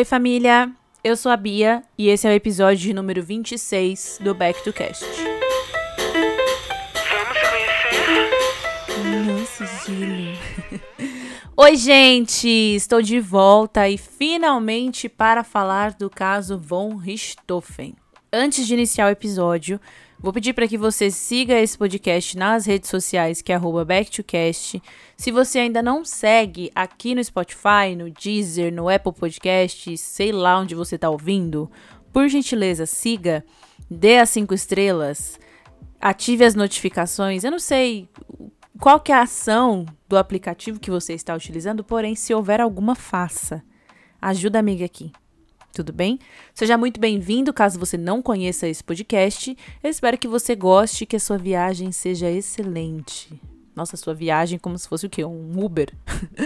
Oi, família! Eu sou a Bia e esse é o episódio número 26 do Back to Cast. Vamos conhecer? Sigilo. Oi, gente! Estou de volta e finalmente para falar do caso Von Richthofen. Antes de iniciar o episódio, Vou pedir para que você siga esse podcast nas redes sociais, que é @backtocast. Se você ainda não segue aqui no Spotify, no Deezer, no Apple Podcast, sei lá onde você está ouvindo, por gentileza, siga, dê as cinco estrelas, ative as notificações. Eu não sei qual que é a ação do aplicativo que você está utilizando, porém, se houver alguma, faça. Ajuda a amiga aqui tudo bem? Seja muito bem-vindo, caso você não conheça esse podcast. Eu espero que você goste e que a sua viagem seja excelente. Nossa, sua viagem como se fosse o quê? Um Uber.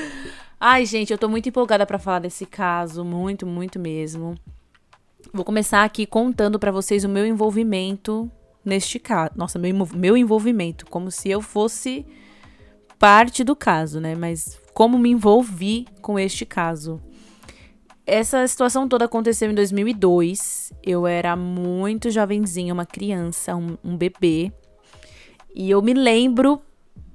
Ai, gente, eu tô muito empolgada para falar desse caso, muito, muito mesmo. Vou começar aqui contando para vocês o meu envolvimento neste caso. Nossa, meu, meu envolvimento, como se eu fosse parte do caso, né? Mas como me envolvi com este caso. Essa situação toda aconteceu em 2002. Eu era muito jovenzinha, uma criança, um, um bebê. E eu me lembro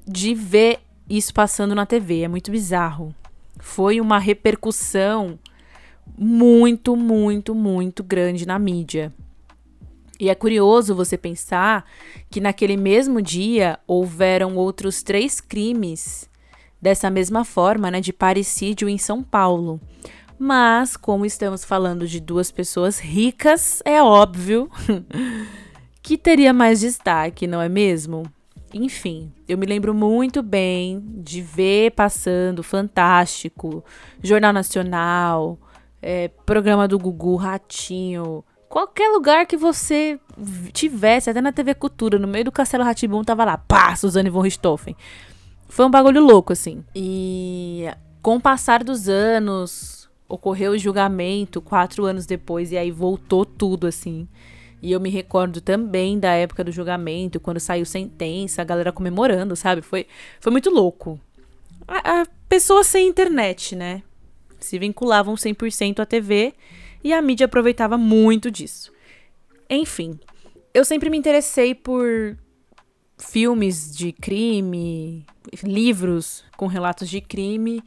de ver isso passando na TV. É muito bizarro. Foi uma repercussão muito, muito, muito grande na mídia. E é curioso você pensar que naquele mesmo dia houveram outros três crimes dessa mesma forma, né, de parricídio em São Paulo. Mas, como estamos falando de duas pessoas ricas, é óbvio que teria mais destaque, não é mesmo? Enfim, eu me lembro muito bem de ver passando Fantástico, Jornal Nacional, é, programa do Gugu, Ratinho, qualquer lugar que você tivesse, até na TV Cultura, no meio do Castelo Ratibum, tava lá, pá, Suzane von Richthofen. Foi um bagulho louco, assim. E com o passar dos anos, ocorreu o julgamento quatro anos depois e aí voltou tudo assim. E eu me recordo também da época do julgamento, quando saiu sentença, a galera comemorando, sabe? Foi, foi muito louco. A, a pessoa sem internet, né? Se vinculavam 100% à TV e a mídia aproveitava muito disso. Enfim, eu sempre me interessei por filmes de crime, livros com relatos de crime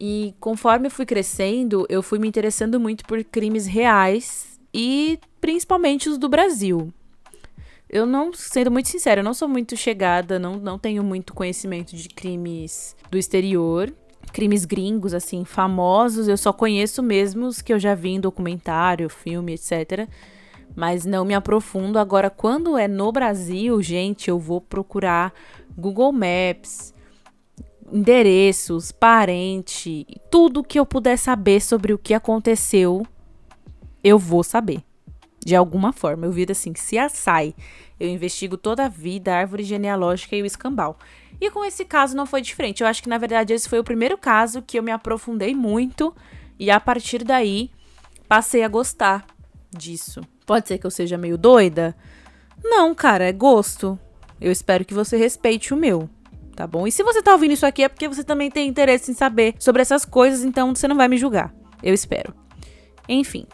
e conforme fui crescendo, eu fui me interessando muito por crimes reais e principalmente os do Brasil. Eu não, sendo muito sincera, eu não sou muito chegada, não, não tenho muito conhecimento de crimes do exterior. Crimes gringos, assim, famosos, eu só conheço mesmo os que eu já vi em documentário, filme, etc. Mas não me aprofundo. Agora, quando é no Brasil, gente, eu vou procurar Google Maps, endereços, parente, tudo que eu puder saber sobre o que aconteceu, eu vou saber. De alguma forma. Eu viro assim, se assai. Eu investigo toda a vida, a árvore genealógica e o escambau. E com esse caso não foi diferente. Eu acho que, na verdade, esse foi o primeiro caso que eu me aprofundei muito. E a partir daí, passei a gostar disso. Pode ser que eu seja meio doida? Não, cara, é gosto. Eu espero que você respeite o meu tá bom? E se você tá ouvindo isso aqui é porque você também tem interesse em saber sobre essas coisas, então você não vai me julgar. Eu espero. Enfim.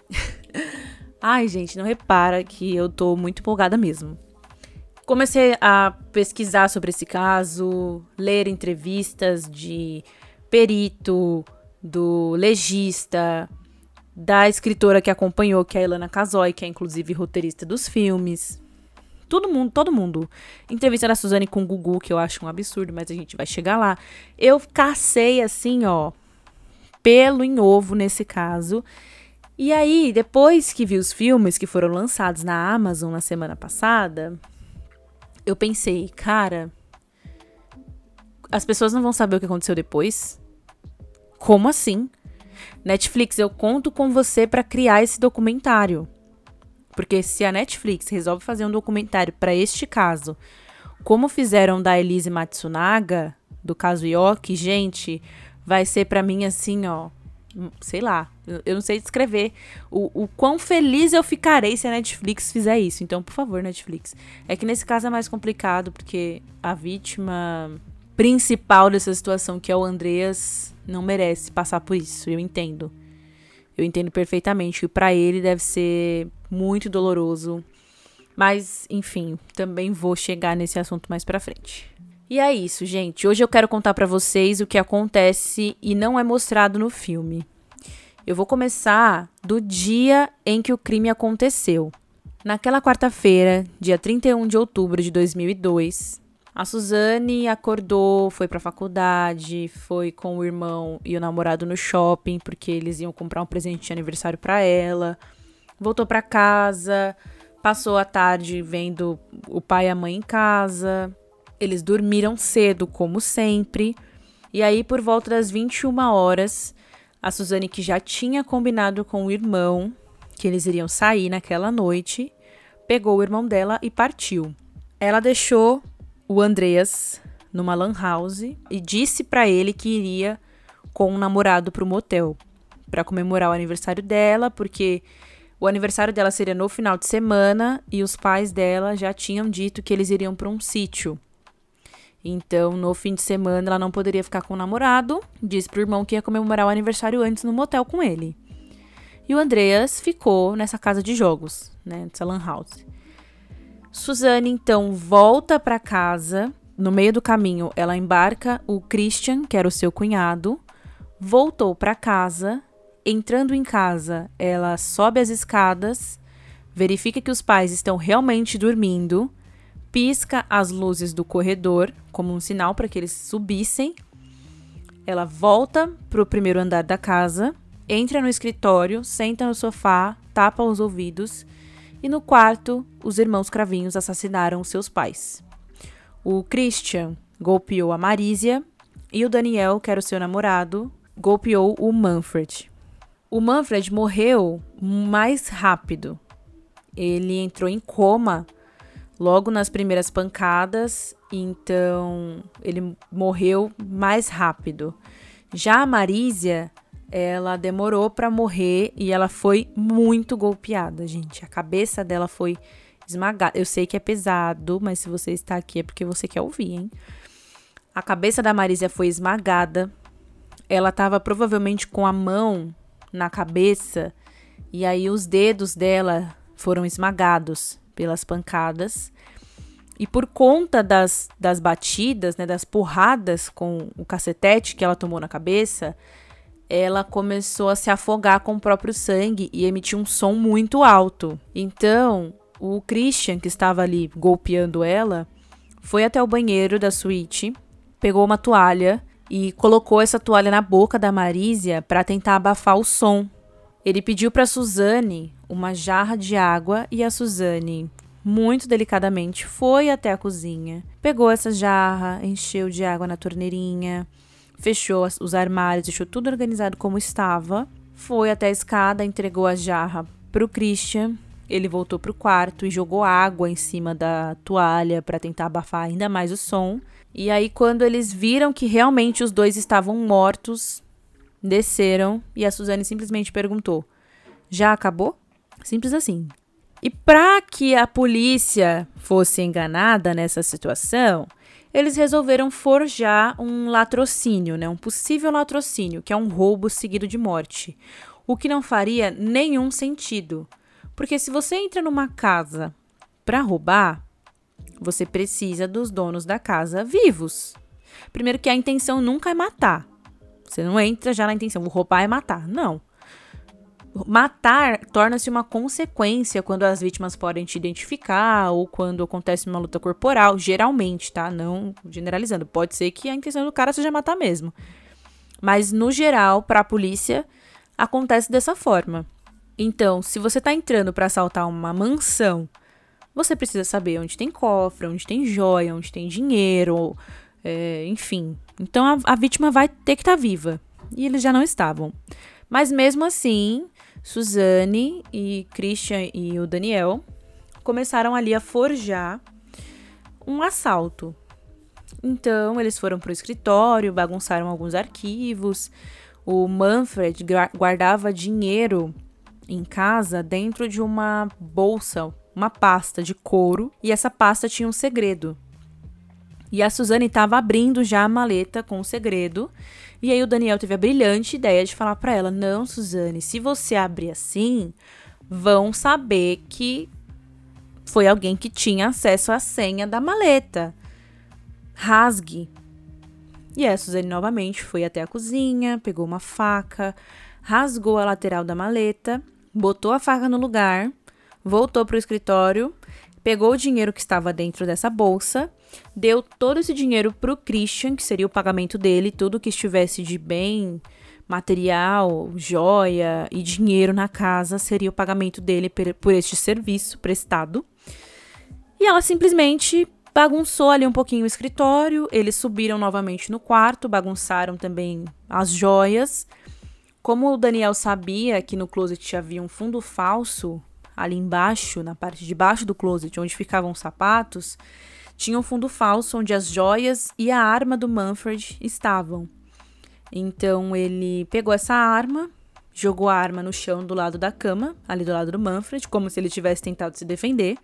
Ai, gente, não repara que eu tô muito empolgada mesmo. Comecei a pesquisar sobre esse caso, ler entrevistas de perito, do legista, da escritora que acompanhou, que é a Ilana Casoy, que é inclusive roteirista dos filmes. Todo mundo, todo mundo. Entrevista da Suzane com o Gugu, que eu acho um absurdo, mas a gente vai chegar lá. Eu cacei assim, ó, pelo em ovo nesse caso. E aí, depois que vi os filmes que foram lançados na Amazon na semana passada, eu pensei, cara, as pessoas não vão saber o que aconteceu depois? Como assim? Netflix, eu conto com você para criar esse documentário. Porque se a Netflix resolve fazer um documentário para este caso, como fizeram da Elise Matsunaga, do caso Yoki, gente, vai ser para mim assim, ó, sei lá, eu não sei descrever o, o quão feliz eu ficarei se a Netflix fizer isso. Então, por favor, Netflix. É que nesse caso é mais complicado, porque a vítima principal dessa situação, que é o Andreas, não merece passar por isso, eu entendo. Eu entendo perfeitamente que para ele deve ser muito doloroso. Mas, enfim, também vou chegar nesse assunto mais pra frente. E é isso, gente. Hoje eu quero contar para vocês o que acontece e não é mostrado no filme. Eu vou começar do dia em que o crime aconteceu. Naquela quarta-feira, dia 31 de outubro de 2002, a Suzane acordou, foi pra faculdade, foi com o irmão e o namorado no shopping, porque eles iam comprar um presente de aniversário para ela. Voltou para casa, passou a tarde vendo o pai e a mãe em casa, eles dormiram cedo, como sempre. E aí, por volta das 21 horas, a Suzane, que já tinha combinado com o irmão que eles iriam sair naquela noite, pegou o irmão dela e partiu. Ela deixou o Andreas numa lan house e disse para ele que iria com um namorado pro motel para comemorar o aniversário dela, porque o aniversário dela seria no final de semana e os pais dela já tinham dito que eles iriam para um sítio. Então, no fim de semana, ela não poderia ficar com o namorado. Disse pro irmão que ia comemorar o aniversário antes no motel com ele. E o Andreas ficou nessa casa de jogos, né? Nessa lan house. Suzane, então, volta para casa. No meio do caminho, ela embarca o Christian, que era o seu cunhado. Voltou para casa. Entrando em casa, ela sobe as escadas, verifica que os pais estão realmente dormindo pisca as luzes do corredor como um sinal para que eles subissem. Ela volta para o primeiro andar da casa, entra no escritório, senta no sofá, tapa os ouvidos e no quarto os irmãos Cravinhos assassinaram seus pais. O Christian golpeou a Marísia e o Daniel, que era o seu namorado, golpeou o Manfred. O Manfred morreu mais rápido. Ele entrou em coma logo nas primeiras pancadas, então ele morreu mais rápido. Já a Marísia, ela demorou para morrer e ela foi muito golpeada, gente. A cabeça dela foi esmagada. Eu sei que é pesado, mas se você está aqui é porque você quer ouvir, hein? A cabeça da Marísia foi esmagada. Ela estava provavelmente com a mão na cabeça e aí os dedos dela foram esmagados pelas pancadas. E por conta das, das batidas, né, das porradas com o cacetete que ela tomou na cabeça, ela começou a se afogar com o próprio sangue e emitir um som muito alto. Então, o Christian, que estava ali golpeando ela, foi até o banheiro da suíte, pegou uma toalha e colocou essa toalha na boca da Marísia para tentar abafar o som. Ele pediu para Suzane uma jarra de água e a Suzane, muito delicadamente, foi até a cozinha, pegou essa jarra, encheu de água na torneirinha, fechou os armários, deixou tudo organizado como estava, foi até a escada, entregou a jarra pro Christian. Ele voltou pro quarto e jogou água em cima da toalha para tentar abafar ainda mais o som. E aí, quando eles viram que realmente os dois estavam mortos, desceram e a Suzane simplesmente perguntou: Já acabou? Simples assim. E para que a polícia fosse enganada nessa situação, eles resolveram forjar um latrocínio, né? um possível latrocínio, que é um roubo seguido de morte. O que não faria nenhum sentido. Porque se você entra numa casa para roubar, você precisa dos donos da casa vivos. Primeiro que a intenção nunca é matar. Você não entra já na intenção, vou roubar é matar. Não. Matar torna-se uma consequência quando as vítimas podem te identificar ou quando acontece uma luta corporal, geralmente, tá? Não generalizando. Pode ser que a intenção do cara seja matar mesmo. Mas no geral, para a polícia, acontece dessa forma. Então, se você tá entrando para assaltar uma mansão, você precisa saber onde tem cofre, onde tem joia, onde tem dinheiro, é, enfim. Então a, a vítima vai ter que estar tá viva. E eles já não estavam. Mas mesmo assim, Suzane e Christian e o Daniel começaram ali a forjar um assalto. Então, eles foram para o escritório, bagunçaram alguns arquivos. O Manfred guardava dinheiro em casa dentro de uma bolsa, uma pasta de couro, e essa pasta tinha um segredo. E a Suzane estava abrindo já a maleta com o segredo E aí o Daniel teve a brilhante ideia de falar para ela: "Não, Suzane, se você abrir assim, vão saber que foi alguém que tinha acesso à senha da maleta. Rasgue. E a Suzane novamente foi até a cozinha, pegou uma faca, rasgou a lateral da maleta, botou a faca no lugar, voltou para o escritório, pegou o dinheiro que estava dentro dessa bolsa, deu todo esse dinheiro para o Christian, que seria o pagamento dele, tudo que estivesse de bem material, joia e dinheiro na casa seria o pagamento dele por este serviço prestado. E ela simplesmente bagunçou ali um pouquinho o escritório. Eles subiram novamente no quarto, bagunçaram também as joias. Como o Daniel sabia que no closet havia um fundo falso ali embaixo, na parte de baixo do closet, onde ficavam os sapatos, tinha um fundo falso onde as joias e a arma do Manfred estavam. Então ele pegou essa arma, jogou a arma no chão do lado da cama, ali do lado do Manfred, como se ele tivesse tentado se defender,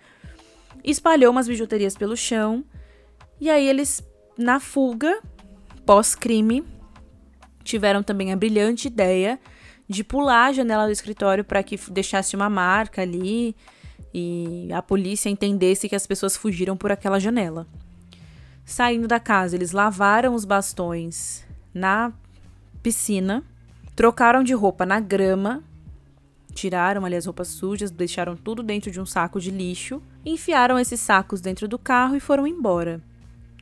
espalhou umas bijuterias pelo chão, e aí eles, na fuga, pós-crime, tiveram também a brilhante ideia de pular a janela do escritório para que deixasse uma marca ali e a polícia entendesse que as pessoas fugiram por aquela janela. Saindo da casa, eles lavaram os bastões na piscina, trocaram de roupa na grama, tiraram ali as roupas sujas, deixaram tudo dentro de um saco de lixo, enfiaram esses sacos dentro do carro e foram embora.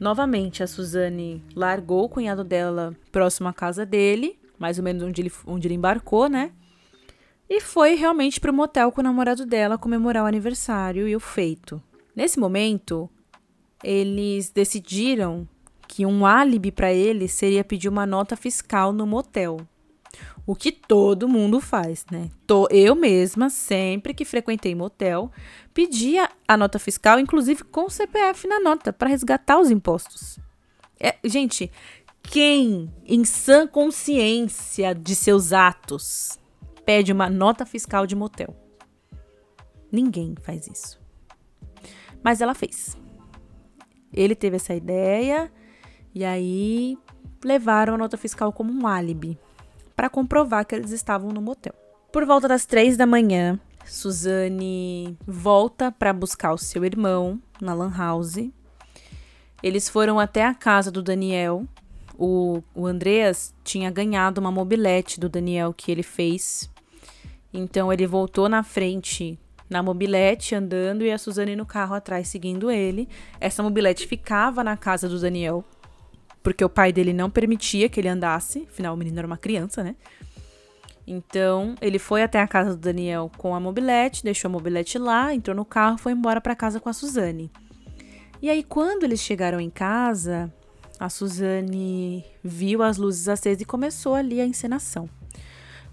Novamente, a Suzane largou o cunhado dela próximo à casa dele, mais ou menos onde ele, onde ele embarcou, né? E foi realmente pro motel com o namorado dela comemorar o aniversário e o feito. Nesse momento, eles decidiram que um álibi para ele seria pedir uma nota fiscal no motel. O que todo mundo faz, né? Tô, eu mesma, sempre que frequentei motel, pedia a nota fiscal, inclusive com o CPF na nota, para resgatar os impostos. É, gente, quem, em sã consciência de seus atos, pede uma nota fiscal de motel? Ninguém faz isso. Mas ela fez. Ele teve essa ideia e aí levaram a nota fiscal como um álibi para comprovar que eles estavam no motel. Por volta das três da manhã, Suzane volta para buscar o seu irmão na Lan House. Eles foram até a casa do Daniel. O, o Andreas tinha ganhado uma mobilete do Daniel que ele fez. Então ele voltou na frente na mobilete andando e a Suzane no carro atrás seguindo ele. Essa mobilete ficava na casa do Daniel porque o pai dele não permitia que ele andasse, afinal o menino era uma criança, né? Então, ele foi até a casa do Daniel com a mobilete, deixou a mobilete lá, entrou no carro, foi embora para casa com a Suzane. E aí, quando eles chegaram em casa, a Suzane viu as luzes acesas e começou ali a encenação.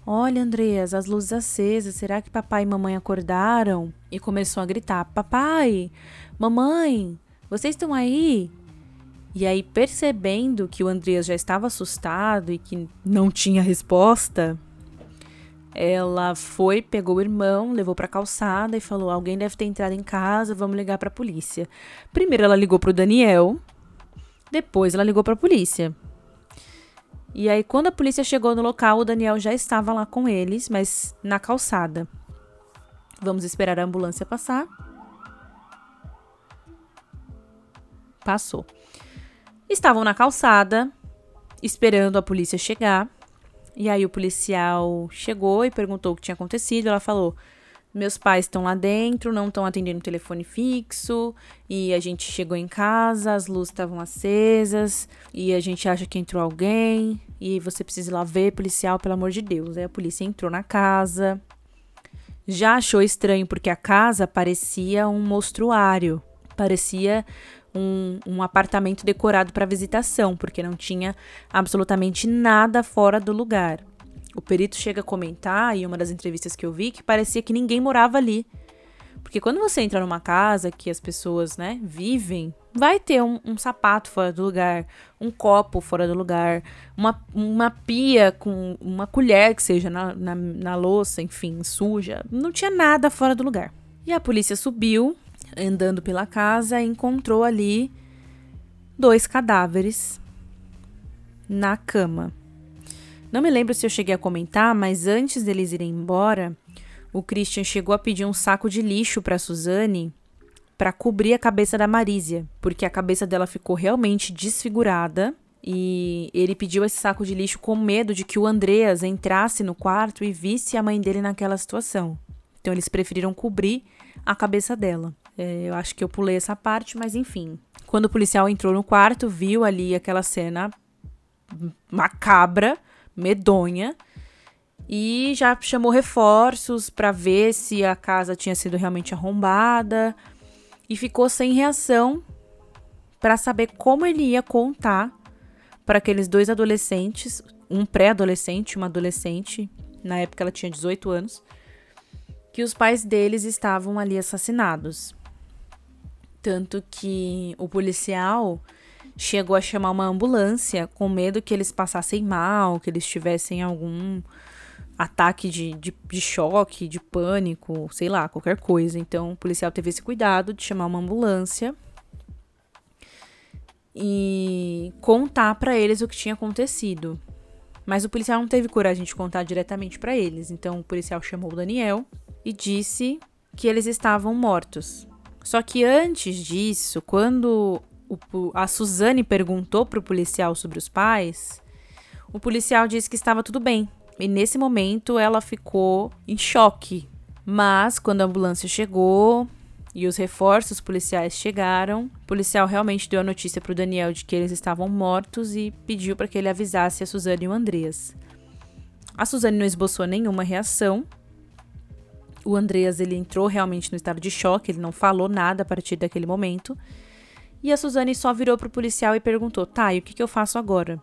Olha, Andreas, as luzes acesas, será que papai e mamãe acordaram? E começou a gritar: Papai, mamãe, vocês estão aí? E aí, percebendo que o Andreas já estava assustado e que não tinha resposta, ela foi, pegou o irmão, levou para a calçada e falou: "Alguém deve ter entrado em casa, vamos ligar para a polícia". Primeiro ela ligou para o Daniel, depois ela ligou para a polícia. E aí quando a polícia chegou no local, o Daniel já estava lá com eles, mas na calçada. Vamos esperar a ambulância passar. Passou. Estavam na calçada, esperando a polícia chegar. E aí o policial chegou e perguntou o que tinha acontecido. Ela falou: Meus pais estão lá dentro, não estão atendendo o telefone fixo. E a gente chegou em casa, as luzes estavam acesas. E a gente acha que entrou alguém. E você precisa ir lá ver, policial, pelo amor de Deus. Aí a polícia entrou na casa. Já achou estranho porque a casa parecia um mostruário. Parecia um, um apartamento decorado para visitação, porque não tinha absolutamente nada fora do lugar. O perito chega a comentar, em uma das entrevistas que eu vi, que parecia que ninguém morava ali. Porque quando você entra numa casa que as pessoas, né, vivem, vai ter um, um, sapato fora do lugar, um copo fora do lugar, uma, uma pia com uma colher que seja na, na, na louça, enfim, suja. Não tinha nada fora do lugar. E a polícia subiu andando pela casa, encontrou ali dois cadáveres na cama. Não me lembro se eu cheguei a comentar, mas antes deles irem embora, o Christian chegou a pedir um saco de lixo para Suzane para cobrir a cabeça da Marísia, porque a cabeça dela ficou realmente desfigurada. E ele pediu esse saco de lixo com medo de que o Andreas entrasse no quarto e visse a mãe dele naquela situação. Então eles preferiram cobrir a cabeça dela. É, eu acho que eu pulei essa parte, mas enfim. Quando o policial entrou no quarto, viu ali aquela cena macabra, medonha, e já chamou reforços para ver se a casa tinha sido realmente arrombada e ficou sem reação para saber como ele ia contar para aqueles dois adolescentes, um pré-adolescente, uma adolescente, na época ela tinha 18 anos, que os pais deles estavam ali assassinados. Tanto que o policial chegou a chamar uma ambulância com medo que eles passassem mal, que eles tivessem algum ataque de, de, de, choque, de pânico, sei lá, qualquer coisa. Então o policial teve esse cuidado de chamar uma ambulância e contar para eles o que tinha acontecido. Mas o policial não teve coragem de contar diretamente para eles. Então o policial chamou o Daniel e disse que eles estavam mortos. Só que antes disso, quando o, a Suzane perguntou pro policial sobre os pais, o policial disse que estava tudo bem, e nesse momento ela ficou em choque. Mas quando a ambulância chegou e os reforços policiais chegaram, o policial realmente deu a notícia para o Daniel de que eles estavam mortos e pediu para que ele avisasse a Suzane e o Andreas. A Suzane não esboçou nenhuma reação. O Andreas ele entrou realmente no estado de choque, ele não falou nada a partir daquele momento. E a Suzane só virou pro policial e perguntou: "Tá, e o que, que eu faço agora?"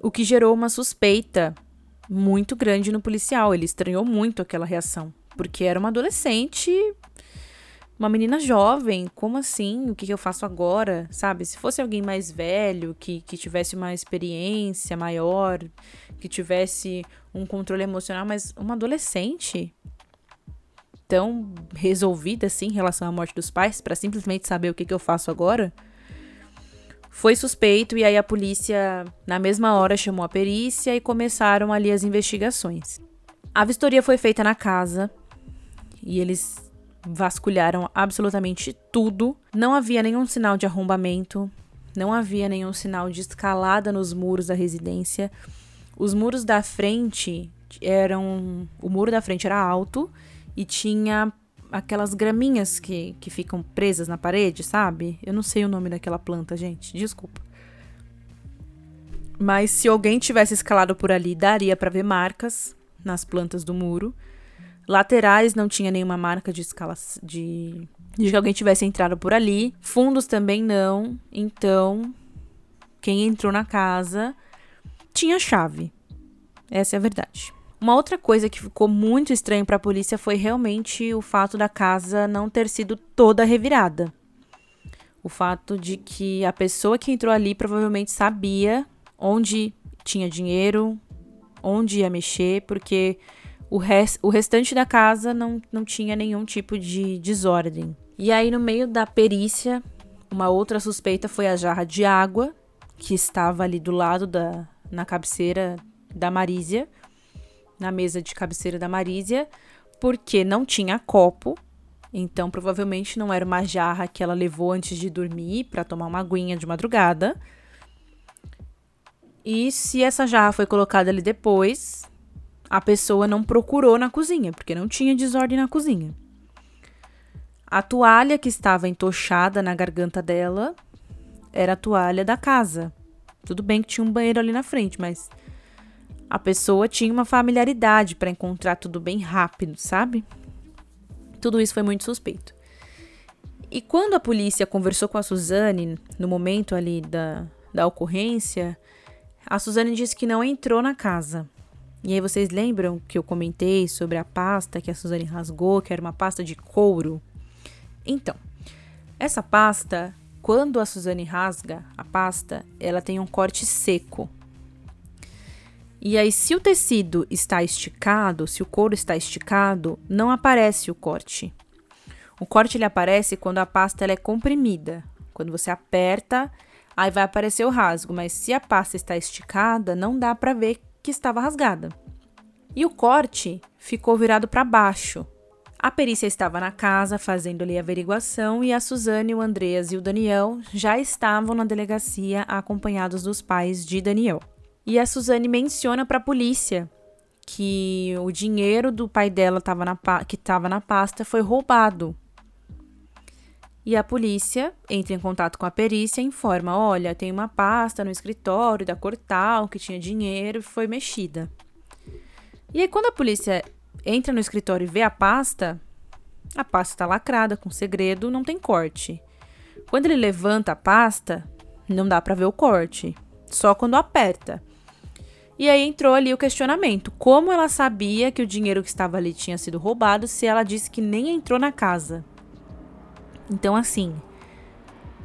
o que gerou uma suspeita muito grande no policial. Ele estranhou muito aquela reação, porque era uma adolescente, uma menina jovem. Como assim? O que, eu faço agora? Sabe? Se fosse alguém mais velho, que, que tivesse uma experiência maior, que tivesse um controle emocional, mas uma adolescente tão resolvida assim em relação à morte dos pais, para simplesmente saber o que, que eu faço agora foi suspeito e aí a polícia, na mesma hora, chamou a perícia e começaram ali as investigações. A vistoria foi feita na casa e eles vasculharam absolutamente tudo. Não havia nenhum sinal de arrombamento, não havia nenhum sinal de escalada nos muros da residência. Os muros da frente eram. O muro da frente era alto e tinha aquelas graminhas que, que ficam presas na parede, sabe? Eu não sei o nome daquela planta, gente. Desculpa. Mas se alguém tivesse escalado por ali, daria para ver marcas nas plantas do muro. Laterais não tinha nenhuma marca de escala de, de que alguém tivesse entrado por ali. Fundos também não. Então, quem entrou na casa tinha chave. Essa é a verdade. Uma outra coisa que ficou muito estranho para a polícia foi realmente o fato da casa não ter sido toda revirada. O fato de que a pessoa que entrou ali provavelmente sabia onde tinha dinheiro, onde ia mexer, porque o, o restante da casa não, não tinha nenhum tipo de desordem. E aí, no meio da perícia, uma outra suspeita foi a jarra de água, que estava ali do lado da na cabeceira da Marísia na mesa de cabeceira da Marísia, porque não tinha copo, então provavelmente não era uma jarra que ela levou antes de dormir para tomar uma aguinha de madrugada. E se essa jarra foi colocada ali depois, a pessoa não procurou na cozinha, porque não tinha desordem na cozinha. A toalha que estava entochada na garganta dela era a toalha da casa. Tudo bem que tinha um banheiro ali na frente, mas a pessoa tinha uma familiaridade para encontrar tudo bem rápido, sabe? Tudo isso foi muito suspeito. E quando a polícia conversou com a Suzane, no momento ali da, da ocorrência, a Suzane disse que não entrou na casa. E aí vocês lembram que eu comentei sobre a pasta que a Suzane rasgou, que era uma pasta de couro? Então, essa pasta, quando a Suzane rasga a pasta, ela tem um corte seco. E aí, se o tecido está esticado, se o couro está esticado, não aparece o corte. O corte ele aparece quando a pasta ela é comprimida. Quando você aperta, aí vai aparecer o rasgo, mas se a pasta está esticada, não dá para ver que estava rasgada. E o corte ficou virado para baixo. A perícia estava na casa fazendo ali a averiguação e a Suzane, o Andreas e o Daniel já estavam na delegacia acompanhados dos pais de Daniel. E a Suzane menciona para a polícia que o dinheiro do pai dela tava na, que estava na pasta foi roubado. E a polícia entra em contato com a perícia e informa: olha, tem uma pasta no escritório da Cortal que tinha dinheiro e foi mexida. E aí, quando a polícia entra no escritório e vê a pasta, a pasta está lacrada, com segredo, não tem corte. Quando ele levanta a pasta, não dá para ver o corte, só quando aperta. E aí entrou ali o questionamento: como ela sabia que o dinheiro que estava ali tinha sido roubado se ela disse que nem entrou na casa? Então, assim,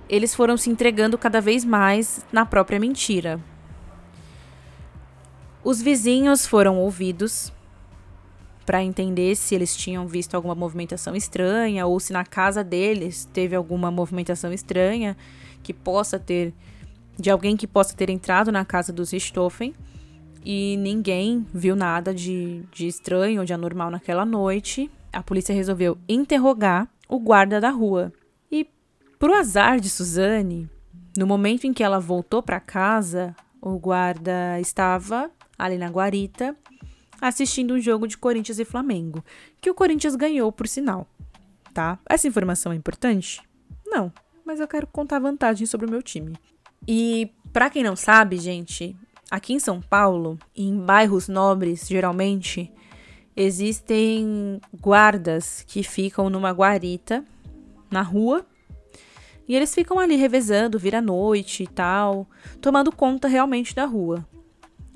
eles foram se entregando cada vez mais na própria mentira. Os vizinhos foram ouvidos para entender se eles tinham visto alguma movimentação estranha ou se na casa deles teve alguma movimentação estranha que possa ter de alguém que possa ter entrado na casa dos Richthofen e ninguém viu nada de, de estranho ou de anormal naquela noite. A polícia resolveu interrogar o guarda da rua. E, pro azar de Suzane, no momento em que ela voltou para casa, o guarda estava ali na guarita assistindo um jogo de Corinthians e Flamengo, que o Corinthians ganhou, por sinal. Tá? Essa informação é importante? Não, mas eu quero contar vantagens sobre o meu time. E para quem não sabe, gente, Aqui em São Paulo, em bairros nobres, geralmente, existem guardas que ficam numa guarita na rua e eles ficam ali revezando, vira noite e tal, tomando conta realmente da rua.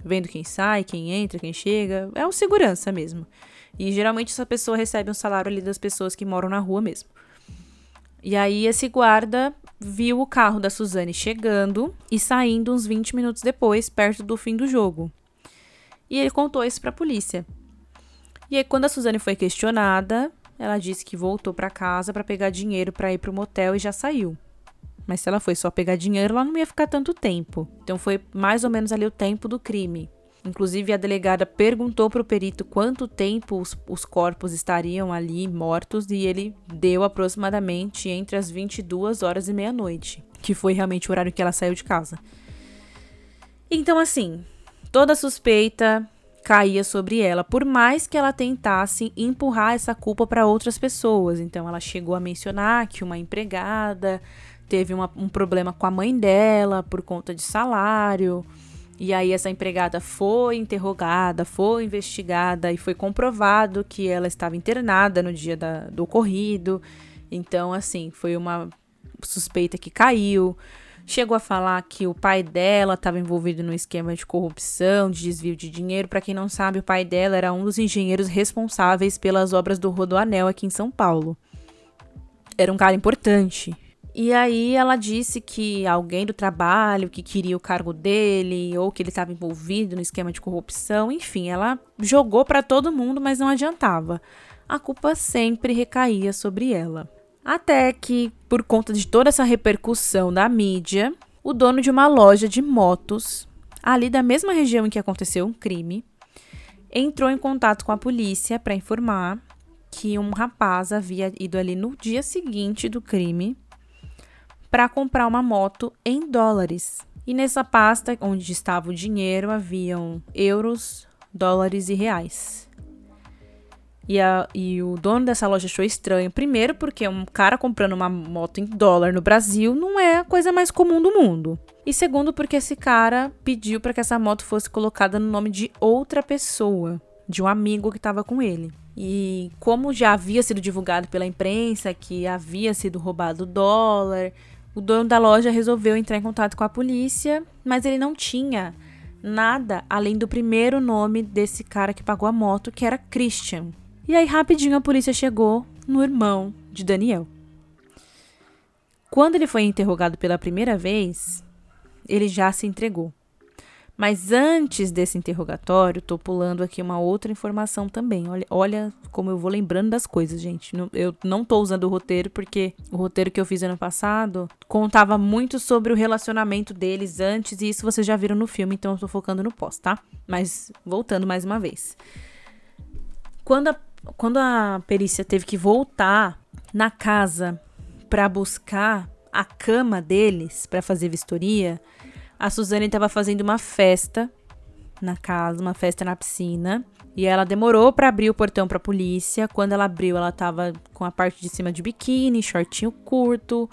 Vendo quem sai, quem entra, quem chega. É um segurança mesmo. E geralmente essa pessoa recebe um salário ali das pessoas que moram na rua mesmo. E aí esse guarda viu o carro da Suzane chegando e saindo uns 20 minutos depois, perto do fim do jogo. E ele contou isso para a polícia. E aí quando a Suzane foi questionada, ela disse que voltou para casa para pegar dinheiro para ir pro motel e já saiu. Mas se ela foi só pegar dinheiro, ela não ia ficar tanto tempo. Então foi mais ou menos ali o tempo do crime. Inclusive, a delegada perguntou para o perito quanto tempo os, os, corpos estariam ali mortos e ele deu aproximadamente entre as 22 horas e meia-noite, que foi realmente o horário que ela saiu de casa. Então, assim, toda suspeita caía sobre ela, por mais que ela tentasse empurrar essa culpa para outras pessoas. Então, ela chegou a mencionar que uma empregada teve uma, um problema com a mãe dela por conta de salário. E aí essa empregada foi interrogada, foi investigada e foi comprovado que ela estava internada no dia da, do ocorrido. Então, assim, foi uma suspeita que caiu. Chegou a falar que o pai dela estava envolvido no esquema de corrupção, de desvio de dinheiro. Para quem não sabe, o pai dela era um dos engenheiros responsáveis pelas obras do Rodoanel aqui em São Paulo. Era um cara importante, e aí ela disse que alguém do trabalho que queria o cargo dele ou que ele estava envolvido no esquema de corrupção, enfim, ela jogou para todo mundo, mas não adiantava. A culpa sempre recaía sobre ela. Até que, por conta de toda essa repercussão da mídia, o dono de uma loja de motos, ali da mesma região em que aconteceu um crime, entrou em contato com a polícia para informar que um rapaz havia ido ali no dia seguinte do crime para comprar uma moto em dólares. E nessa pasta onde estava o dinheiro haviam euros, dólares e reais. E, a, e o dono dessa loja achou estranho, primeiro porque um cara comprando uma moto em dólar no Brasil não é a coisa mais comum do mundo. E segundo porque esse cara pediu para que essa moto fosse colocada no nome de outra pessoa, de um amigo que estava com ele. E como já havia sido divulgado pela imprensa que havia sido roubado dólar, o dono da loja resolveu entrar em contato com a polícia, mas ele não tinha nada além do primeiro nome desse cara que pagou a moto, que era Christian. E aí rapidinho a polícia chegou no irmão de Daniel. Quando ele foi interrogado pela primeira vez, ele já se entregou. Mas antes desse interrogatório, tô pulando aqui uma outra informação também. Olha, olha como eu vou lembrando das coisas, gente. Eu não tô usando o roteiro porque o roteiro que eu fiz ano passado contava muito sobre o relacionamento deles antes e isso vocês já viram no filme, então eu tô focando no pós, tá? Mas voltando mais uma vez. Quando a, quando a perícia teve que voltar na casa para buscar a cama deles para fazer vistoria, a Suzane estava fazendo uma festa na casa, uma festa na piscina. E ela demorou para abrir o portão para a polícia. Quando ela abriu, ela tava com a parte de cima de biquíni, shortinho curto,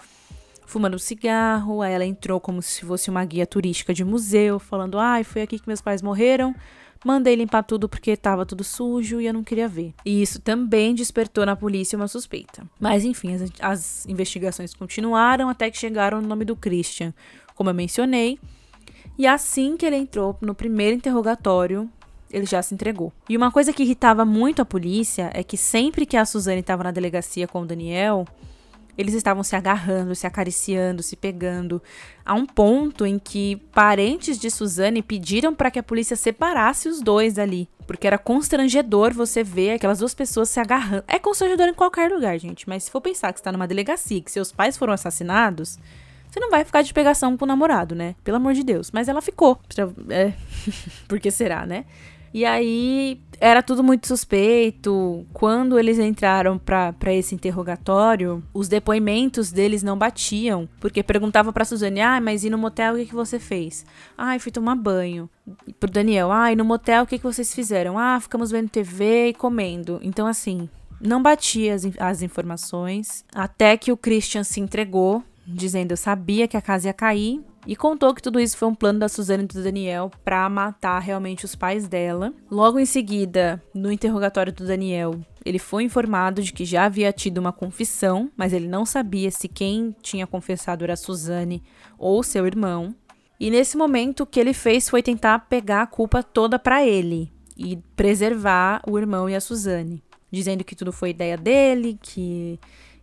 fumando um cigarro. Aí ela entrou como se fosse uma guia turística de museu, falando: "Ai, foi aqui que meus pais morreram. Mandei limpar tudo porque tava tudo sujo e eu não queria ver". E isso também despertou na polícia uma suspeita. Mas enfim, as, as investigações continuaram até que chegaram no nome do Christian, como eu mencionei. E assim que ele entrou no primeiro interrogatório, ele já se entregou. E uma coisa que irritava muito a polícia é que sempre que a Suzane estava na delegacia com o Daniel, eles estavam se agarrando, se acariciando, se pegando, a um ponto em que parentes de Suzane pediram para que a polícia separasse os dois ali, porque era constrangedor você ver aquelas duas pessoas se agarrando. É constrangedor em qualquer lugar, gente, mas se for pensar que está numa delegacia, que seus pais foram assassinados, você não vai ficar de pegação com o namorado, né? Pelo amor de Deus. Mas ela ficou. É. Por que será, né? E aí era tudo muito suspeito. Quando eles entraram para esse interrogatório, os depoimentos deles não batiam. Porque perguntava pra Suzane: ah, mas e no motel o que, que você fez? Ah, fui tomar banho. Pro Daniel: ah, e no motel o que, que vocês fizeram? Ah, ficamos vendo TV e comendo. Então, assim, não batia as, as informações. Até que o Christian se entregou dizendo eu sabia que a casa ia cair e contou que tudo isso foi um plano da Suzane e do Daniel para matar realmente os pais dela. Logo em seguida, no interrogatório do Daniel, ele foi informado de que já havia tido uma confissão, mas ele não sabia se quem tinha confessado era a Suzane ou seu irmão. E nesse momento, o que ele fez foi tentar pegar a culpa toda para ele e preservar o irmão e a Suzane, dizendo que tudo foi ideia dele, que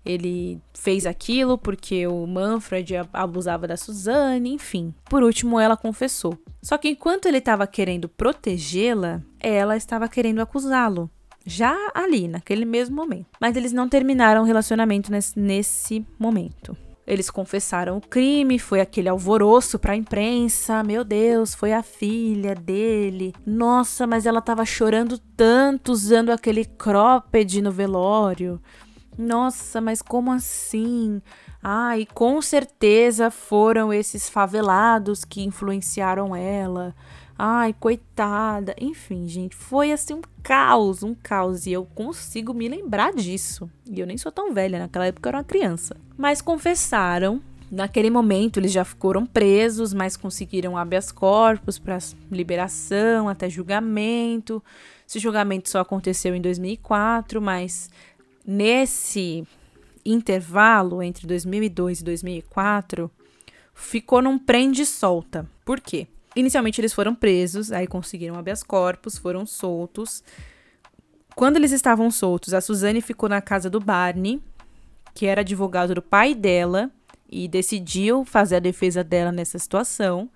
ele fez aquilo porque o Manfred abusava da Suzane, enfim. Por último, ela confessou. Só que enquanto ele estava querendo protegê-la, ela estava querendo acusá-lo. Já ali, naquele mesmo momento. Mas eles não terminaram o relacionamento nesse, nesse momento. Eles confessaram o crime, foi aquele alvoroço pra imprensa. Meu Deus, foi a filha dele. Nossa, mas ela tava chorando tanto usando aquele cropped no velório. Nossa, mas como assim? Ai, com certeza foram esses favelados que influenciaram ela. Ai, coitada. Enfim, gente, foi assim um caos, um caos. E eu consigo me lembrar disso. E eu nem sou tão velha, naquela época eu era uma criança. Mas confessaram. Naquele momento eles já foram presos, mas conseguiram habeas corpus para liberação até julgamento. Esse julgamento só aconteceu em 2004, mas nesse intervalo entre 2002 e 2004 ficou num prende solta. Por quê? Inicialmente eles foram presos, aí conseguiram habeas corpus, foram soltos. Quando eles estavam soltos, a Suzane ficou na casa do Barney, que era advogado do pai dela, e decidiu fazer a defesa dela nessa situação.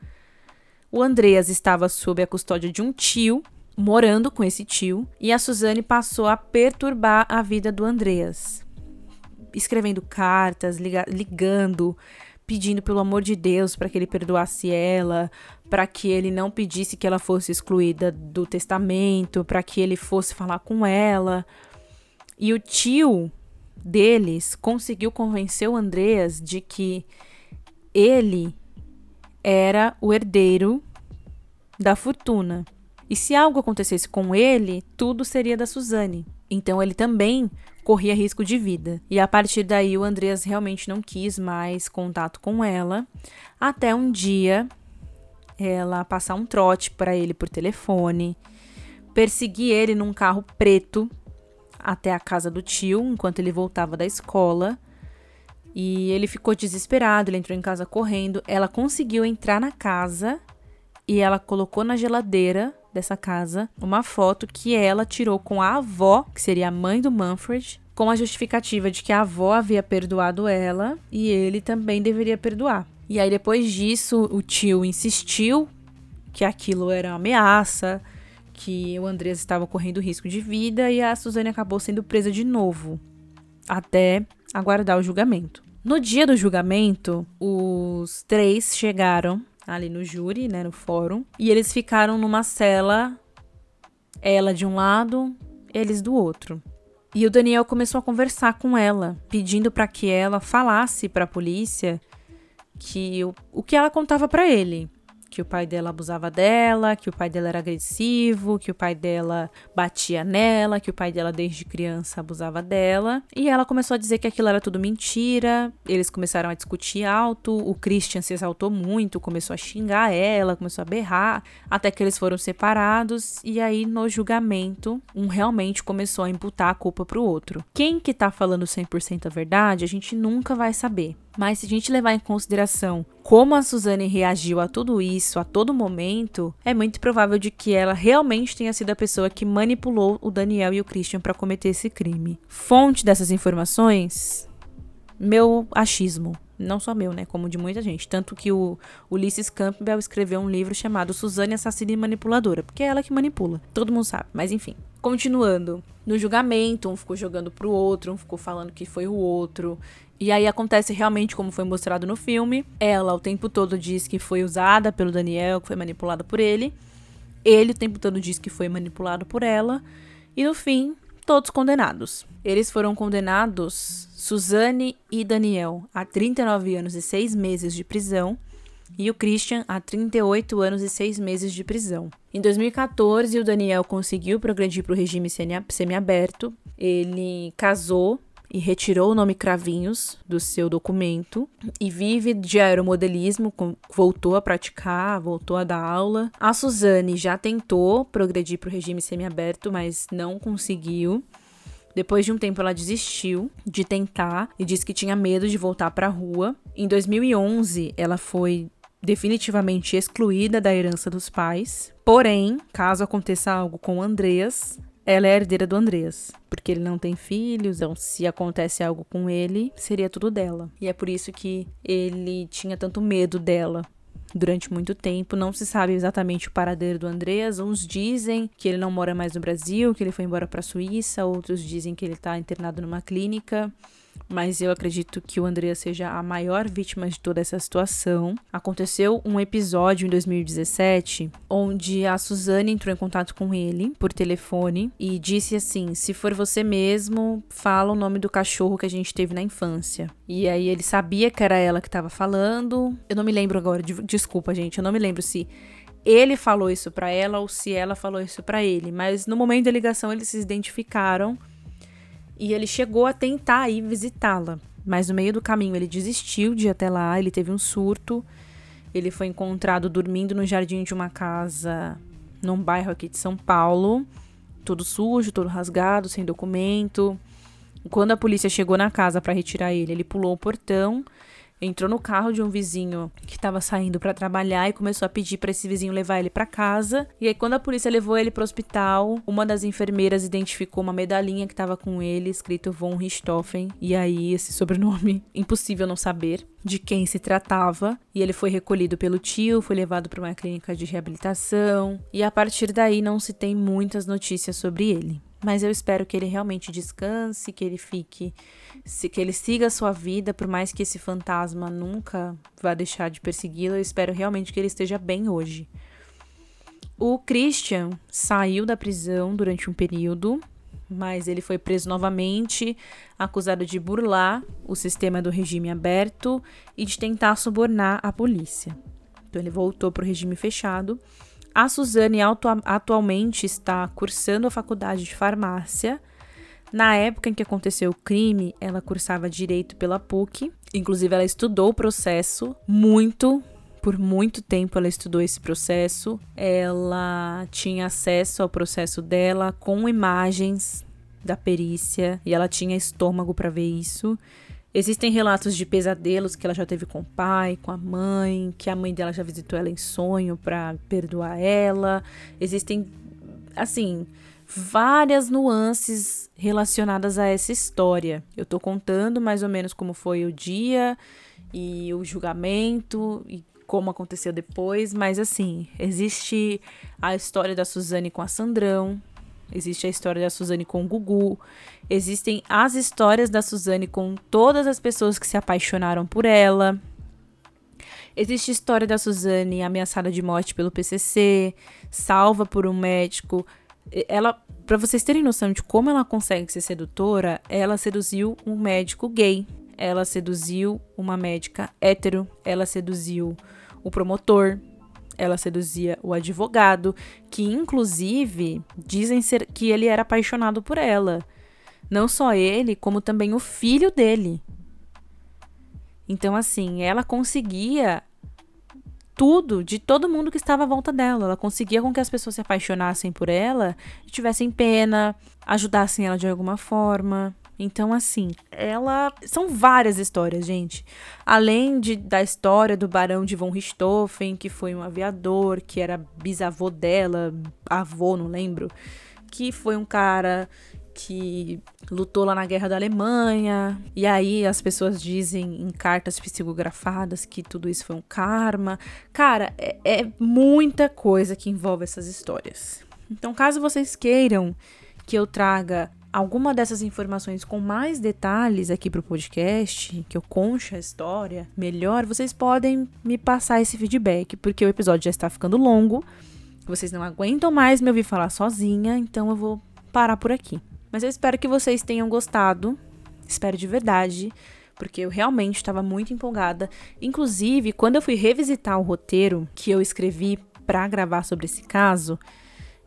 O Andreas estava sob a custódia de um tio, morando com esse tio e a Suzane passou a perturbar a vida do Andreas, escrevendo cartas, liga ligando, pedindo pelo amor de Deus para que ele perdoasse ela, para que ele não pedisse que ela fosse excluída do testamento, para que ele fosse falar com ela. E o tio deles conseguiu convencer o Andreas de que ele era o herdeiro da fortuna e se algo acontecesse com ele, tudo seria da Suzane. Então ele também corria risco de vida. E a partir daí o Andreas realmente não quis mais contato com ela, até um dia ela passar um trote para ele por telefone, perseguir ele num carro preto até a casa do tio enquanto ele voltava da escola. E ele ficou desesperado, ele entrou em casa correndo. Ela conseguiu entrar na casa e ela colocou na geladeira dessa casa uma foto que ela tirou com a avó, que seria a mãe do Manfred, com a justificativa de que a avó havia perdoado ela e ele também deveria perdoar. E aí depois disso, o tio insistiu que aquilo era uma ameaça, que o Andreas estava correndo risco de vida e a Suzane acabou sendo presa de novo, até aguardar o julgamento. No dia do julgamento, os três chegaram ali no júri, né, no fórum, e eles ficaram numa cela, ela de um lado, eles do outro. E o Daniel começou a conversar com ela, pedindo para que ela falasse para a polícia que o, o que ela contava para ele, que o pai dela abusava dela, que o pai dela era agressivo, que o pai dela batia nela, que o pai dela desde criança abusava dela. E ela começou a dizer que aquilo era tudo mentira. Eles começaram a discutir alto. O Christian se exaltou muito, começou a xingar ela, começou a berrar, até que eles foram separados. E aí, no julgamento, um realmente começou a imputar a culpa pro outro. Quem que tá falando 100% a verdade, a gente nunca vai saber. Mas se a gente levar em consideração como a Suzane reagiu a tudo isso, a todo momento, é muito provável de que ela realmente tenha sido a pessoa que manipulou o Daniel e o Christian para cometer esse crime. Fonte dessas informações? Meu achismo. Não só meu, né? Como de muita gente. Tanto que o Ulysses Campbell escreveu um livro chamado Suzane Assassina e Manipuladora, porque é ela que manipula. Todo mundo sabe, mas enfim. Continuando. No julgamento, um ficou jogando pro outro, um ficou falando que foi o outro. E aí acontece realmente como foi mostrado no filme. Ela o tempo todo diz que foi usada pelo Daniel, que foi manipulada por ele. Ele o tempo todo diz que foi manipulado por ela. E no fim, todos condenados. Eles foram condenados, Suzane e Daniel, a 39 anos e 6 meses de prisão. E o Christian a 38 anos e 6 meses de prisão. Em 2014, o Daniel conseguiu progredir para o regime semiaberto. Ele casou e retirou o nome Cravinhos do seu documento e vive de aeromodelismo, voltou a praticar, voltou a dar aula. A Suzane já tentou progredir para o regime semiaberto, mas não conseguiu. Depois de um tempo, ela desistiu de tentar e disse que tinha medo de voltar para a rua. Em 2011, ela foi definitivamente excluída da herança dos pais. Porém, caso aconteça algo com Andreas, ela é herdeira do Andreas, porque ele não tem filhos, então se acontece algo com ele, seria tudo dela. E é por isso que ele tinha tanto medo dela. Durante muito tempo, não se sabe exatamente o paradeiro do Andreas. Uns dizem que ele não mora mais no Brasil, que ele foi embora para a Suíça, outros dizem que ele está internado numa clínica mas eu acredito que o Andrea seja a maior vítima de toda essa situação. Aconteceu um episódio em 2017 onde a Suzane entrou em contato com ele por telefone e disse assim: "Se for você mesmo, fala o nome do cachorro que a gente teve na infância". E aí ele sabia que era ela que estava falando. Eu não me lembro agora, desculpa, gente, eu não me lembro se ele falou isso para ela ou se ela falou isso para ele, mas no momento da ligação eles se identificaram e ele chegou a tentar ir visitá-la, mas no meio do caminho ele desistiu de ir até lá, ele teve um surto. Ele foi encontrado dormindo no jardim de uma casa num bairro aqui de São Paulo, todo sujo, todo rasgado, sem documento. Quando a polícia chegou na casa para retirar ele, ele pulou o portão entrou no carro de um vizinho que estava saindo para trabalhar e começou a pedir para esse vizinho levar ele para casa. E aí quando a polícia levou ele para o hospital, uma das enfermeiras identificou uma medalhinha que estava com ele escrito von Richthofen e aí esse sobrenome impossível não saber de quem se tratava. E ele foi recolhido pelo tio, foi levado para uma clínica de reabilitação e a partir daí não se tem muitas notícias sobre ele. Mas eu espero que ele realmente descanse, que ele fique, que ele siga a sua vida, por mais que esse fantasma nunca vá deixar de persegui-lo. Eu espero realmente que ele esteja bem hoje. O Christian saiu da prisão durante um período, mas ele foi preso novamente, acusado de burlar o sistema do regime aberto e de tentar subornar a polícia. Então ele voltou para o regime fechado a Suzane atualmente está cursando a faculdade de farmácia. Na época em que aconteceu o crime, ela cursava direito pela PUC. Inclusive, ela estudou o processo muito, por muito tempo ela estudou esse processo. Ela tinha acesso ao processo dela com imagens da perícia e ela tinha estômago para ver isso. Existem relatos de pesadelos que ela já teve com o pai, com a mãe, que a mãe dela já visitou ela em sonho para perdoar ela. Existem, assim, várias nuances relacionadas a essa história. Eu tô contando mais ou menos como foi o dia e o julgamento e como aconteceu depois, mas assim, existe a história da Suzane com a Sandrão, existe a história da Suzane com o Gugu, existem as histórias da Suzane com todas as pessoas que se apaixonaram por ela. Existe a história da Suzane ameaçada de morte pelo PCC, salva por um médico. Ela, para vocês terem noção de como ela consegue ser sedutora, ela seduziu um médico gay ela seduziu uma médica hétero, ela seduziu o promotor, ela seduzia o advogado, que inclusive dizem ser que ele era apaixonado por ela. Não só ele, como também o filho dele. Então, assim, ela conseguia tudo de todo mundo que estava à volta dela. Ela conseguia com que as pessoas se apaixonassem por ela, tivessem pena, ajudassem ela de alguma forma. Então, assim, ela. São várias histórias, gente. Além de, da história do Barão de von Richthofen, que foi um aviador, que era bisavô dela, avô, não lembro. Que foi um cara que lutou lá na guerra da Alemanha. E aí as pessoas dizem em cartas psicografadas que tudo isso foi um karma. Cara, é, é muita coisa que envolve essas histórias. Então, caso vocês queiram que eu traga alguma dessas informações com mais detalhes aqui pro podcast, que eu conche a história melhor, vocês podem me passar esse feedback, porque o episódio já está ficando longo. Vocês não aguentam mais me ouvir falar sozinha, então eu vou parar por aqui. Mas eu espero que vocês tenham gostado. Espero de verdade, porque eu realmente estava muito empolgada. Inclusive, quando eu fui revisitar o roteiro que eu escrevi para gravar sobre esse caso,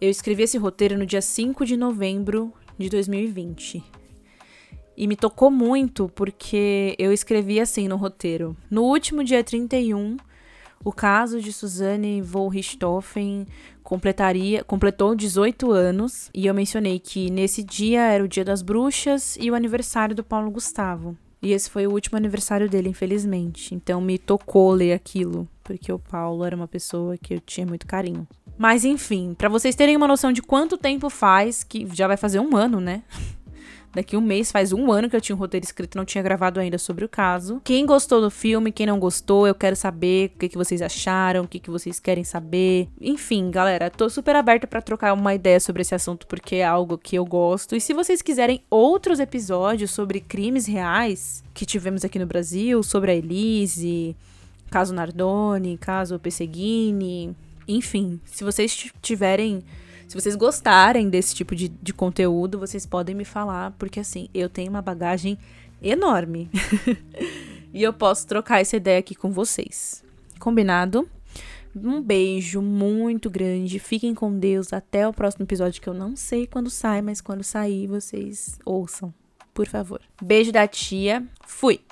eu escrevi esse roteiro no dia 5 de novembro de 2020. E me tocou muito porque eu escrevi assim no roteiro. No último dia 31, o caso de Suzanne von Richthofen completaria, completou 18 anos e eu mencionei que nesse dia era o dia das bruxas e o aniversário do Paulo Gustavo. E esse foi o último aniversário dele, infelizmente. Então me tocou ler aquilo, porque o Paulo era uma pessoa que eu tinha muito carinho. Mas enfim, para vocês terem uma noção de quanto tempo faz, que já vai fazer um ano, né? Daqui um mês faz um ano que eu tinha um roteiro escrito não tinha gravado ainda sobre o caso. Quem gostou do filme, quem não gostou, eu quero saber o que, que vocês acharam, o que, que vocês querem saber. Enfim, galera, tô super aberta para trocar uma ideia sobre esse assunto porque é algo que eu gosto. E se vocês quiserem outros episódios sobre crimes reais que tivemos aqui no Brasil, sobre a Elise, caso Nardoni, caso Pesseguini, enfim, se vocês tiverem. Se vocês gostarem desse tipo de, de conteúdo, vocês podem me falar, porque assim, eu tenho uma bagagem enorme. e eu posso trocar essa ideia aqui com vocês. Combinado? Um beijo muito grande. Fiquem com Deus. Até o próximo episódio, que eu não sei quando sai, mas quando sair, vocês ouçam. Por favor. Beijo da tia. Fui!